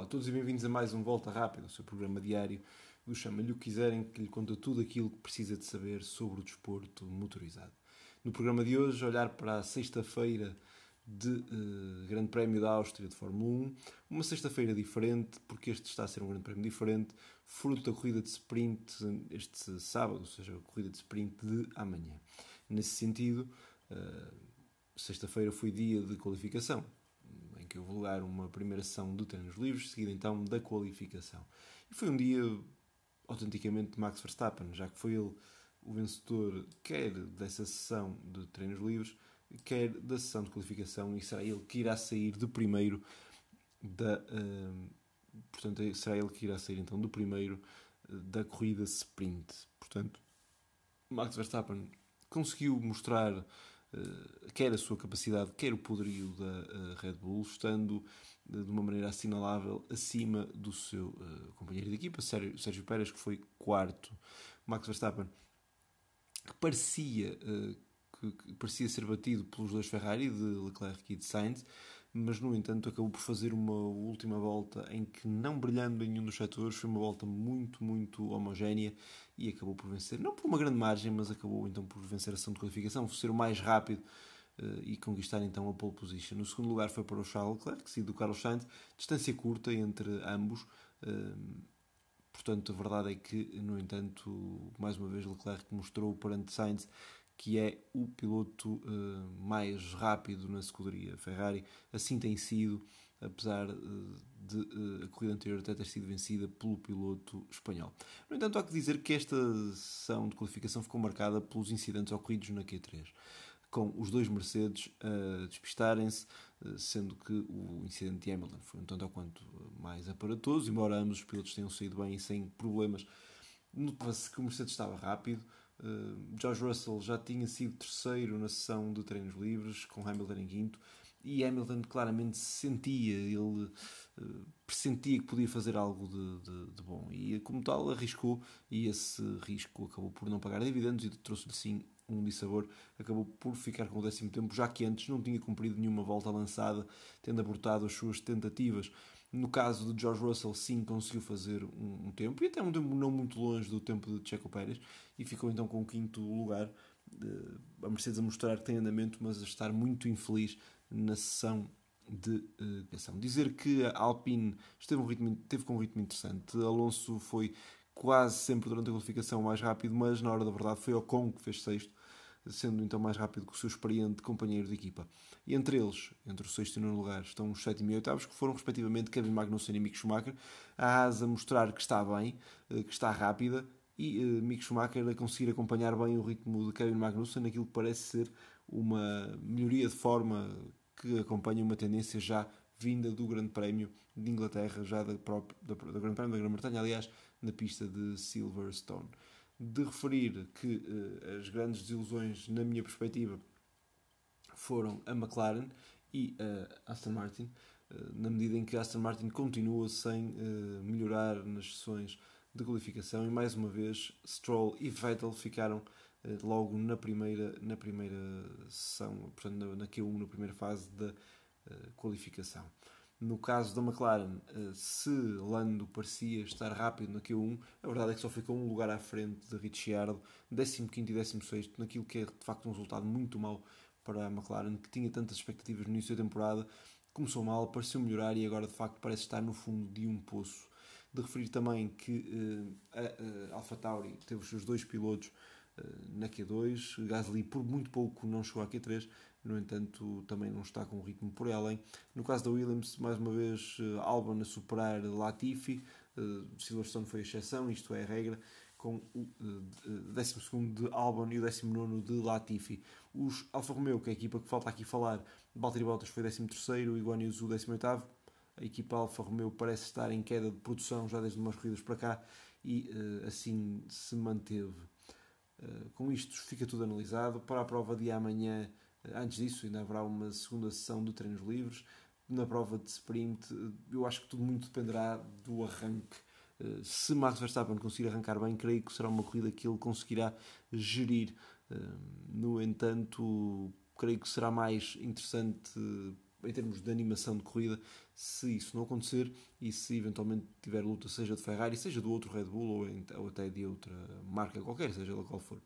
Olá a todos e bem-vindos a mais um Volta Rápida, o seu programa diário do Chama-lhe o que quiserem, que lhe conta tudo aquilo que precisa de saber sobre o desporto motorizado. No programa de hoje, olhar para a sexta-feira de uh, Grande Prémio da Áustria de Fórmula 1, uma sexta-feira diferente, porque este está a ser um Grande Prémio diferente, fruto da corrida de sprint este sábado, ou seja, a corrida de sprint de amanhã. Nesse sentido, uh, sexta-feira foi dia de qualificação, em que houve lugar uma primeira sessão de treinos livres, seguida então da qualificação. E foi um dia autenticamente de Max Verstappen, já que foi ele o vencedor quer dessa sessão de treinos livres, quer da sessão de qualificação, e será ele que irá sair do primeiro da. Uh, portanto, será ele que irá sair então do primeiro uh, da corrida sprint. Portanto, Max Verstappen conseguiu mostrar eh, quer a sua capacidade, quer o poderio da eh, Red Bull, estando de uma maneira assinalável acima do seu eh, companheiro de equipa, Sérgio Pérez, que foi quarto. Max Verstappen, que parecia, que parecia ser batido pelos dois Ferrari, de Leclerc e de Sainz, mas no entanto acabou por fazer uma última volta em que, não brilhando em nenhum dos setores, foi uma volta muito, muito homogénea e acabou por vencer, não por uma grande margem, mas acabou então por vencer a ação de qualificação, por ser o mais rápido uh, e conquistar então a pole position. No segundo lugar foi para o Charles Leclerc, seguido do Carlos Sainz, distância curta entre ambos. Uh, portanto, a verdade é que, no entanto, mais uma vez Leclerc mostrou perante Sainz que é o piloto uh, mais rápido na escuderia Ferrari. Assim tem sido, apesar uh, de uh, a corrida anterior até ter sido vencida pelo piloto espanhol. No entanto, há que dizer que esta sessão de qualificação ficou marcada pelos incidentes ocorridos na Q3 com os dois Mercedes a despistarem-se, sendo que o incidente de Hamilton foi um tanto ou quanto mais aparatoso, embora ambos os pilotos tenham saído bem e sem problemas. Notava-se que o Mercedes estava rápido, George Russell já tinha sido terceiro na sessão de treinos livres, com Hamilton em quinto, e Hamilton claramente sentia, ele uh, pressentia que podia fazer algo de, de, de, bom, e como tal arriscou, e esse risco acabou por não pagar dividendos e trouxe-lhe sim um dissabor, acabou por ficar com o décimo tempo, já que antes não tinha cumprido nenhuma volta lançada, tendo abortado as suas tentativas. No caso de George Russell, sim, conseguiu fazer um, um, tempo, e até um tempo não muito longe do tempo de Checo Pérez, e ficou então com o quinto lugar. a Mercedes a mostrar que tem andamento, mas a estar muito infeliz na sessão de uh, Dizer que a Alpine esteve, um ritmo, teve com um ritmo interessante. Alonso foi quase sempre durante a qualificação mais rápido, mas na hora da verdade foi Ocon que fez sexto sendo então mais rápido que o seu experiente companheiro de equipa. E entre eles, entre o sexto e nono lugar, estão os sétimo e oitavos, que foram respectivamente Kevin Magnussen e Mick Schumacher, a Asa mostrar que está bem, eh, que está rápida, e uh, Mick Schumacher a conseguir acompanhar bem o ritmo de Kevin Magnussen naquilo que parece ser uma melhoria de forma que acompanha uma tendência já vinda do Grande Prémio de Inglaterra, já da, própria, da, da Grande Prémio da Grã-Bretanha, aliás, na pista de Silverstone de referir que uh, as grandes desilusões, na minha perspectiva, foram a McLaren e a Aston Martin, uh, na medida em que a Aston Martin continua sem uh, melhorar nas sessões de qualificação e mais uma vez Stroll e Vettel ficaram logo na primeira, na primeira sessão, portanto na, na Q1, na primeira fase da qualificação. No caso da McLaren, eh, se Lando parecia estar rápido na Q1, a verdade é que só ficou um lugar à frente de Ricciardo, 15 e 16, naquilo que é de facto um resultado muito mau para a McLaren, que tinha tantas expectativas no início da temporada. Começou mal, pareceu melhorar e agora de facto parece estar no fundo de um poço. De referir também que uh, a, a AlphaTauri teve os seus dois pilotos na Q2, Gasly por muito pouco não chegou à Q3, no entanto também não está com o ritmo por além. No caso da Williams, mais uma vez, eh, Albon a superar Latifi, uh, Silverstone foi a exceção, isto é a regra, com o uh, 12 de Albon e o 19 de Latifi. Os Alfa Romeo, que é a equipa que falta aqui falar, Valtteri Bottas foi 13 e Iguan o 18 a equipa Alfa Romeo parece estar em queda de produção já desde umas corridas para cá e assim se manteve. Uh, com isto fica tudo analisado. Para a prova de amanhã Antes disso, ainda haverá uma segunda sessão de treinos livres. Na prova de sprint, eu acho que tudo muito dependerá do arranque. Eh, se Max Verstappen conseguir arrancar bem, creio que será uma corrida que ele conseguirá gerir. Eh, no entanto, creio que será mais interessante em termos de animação de corrida, se isso não acontecer e se eventualmente tiver luta, seja de Ferrari, seja do outro Red Bull ou, até de outra marca qualquer, seja ela qual for.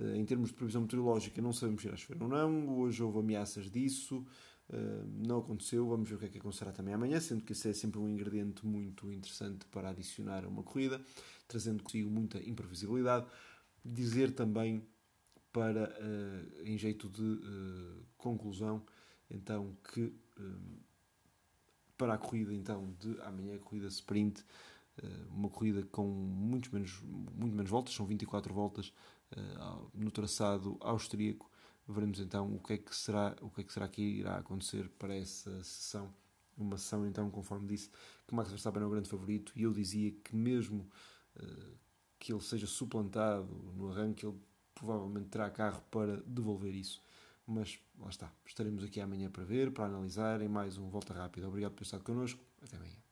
Eh, em termos de previsão meteorológica, não sabemos se irá chover ou não. Hoje houve ameaças disso, eh, não aconteceu. Vamos ver o que é que acontecerá também amanhã, sendo que esse é sempre um ingrediente muito interessante para adicionar a uma corrida, trazendo consigo muita imprevisibilidade. Dizer também, para em jeito de conclusão, então que para a corrida então de amanhã, a corrida sprint, eh, uma corrida com muitos menos, muito menos voltas, são 24 voltas eh, no traçado austríaco. Veremos então o que é que será, o que é que será que irá acontecer para essa sessão. Uma sessão então, conforme disse, que Max Verstappen é o grande favorito e eu dizia que mesmo uh, que ele seja suplantado no arranque, ele provavelmente terá carro para devolver isso. Mas lá está, estaremos aqui amanhã para ver, para analisar em mais um Volta Rápida. Obrigado por estado connosco. Até amanhã.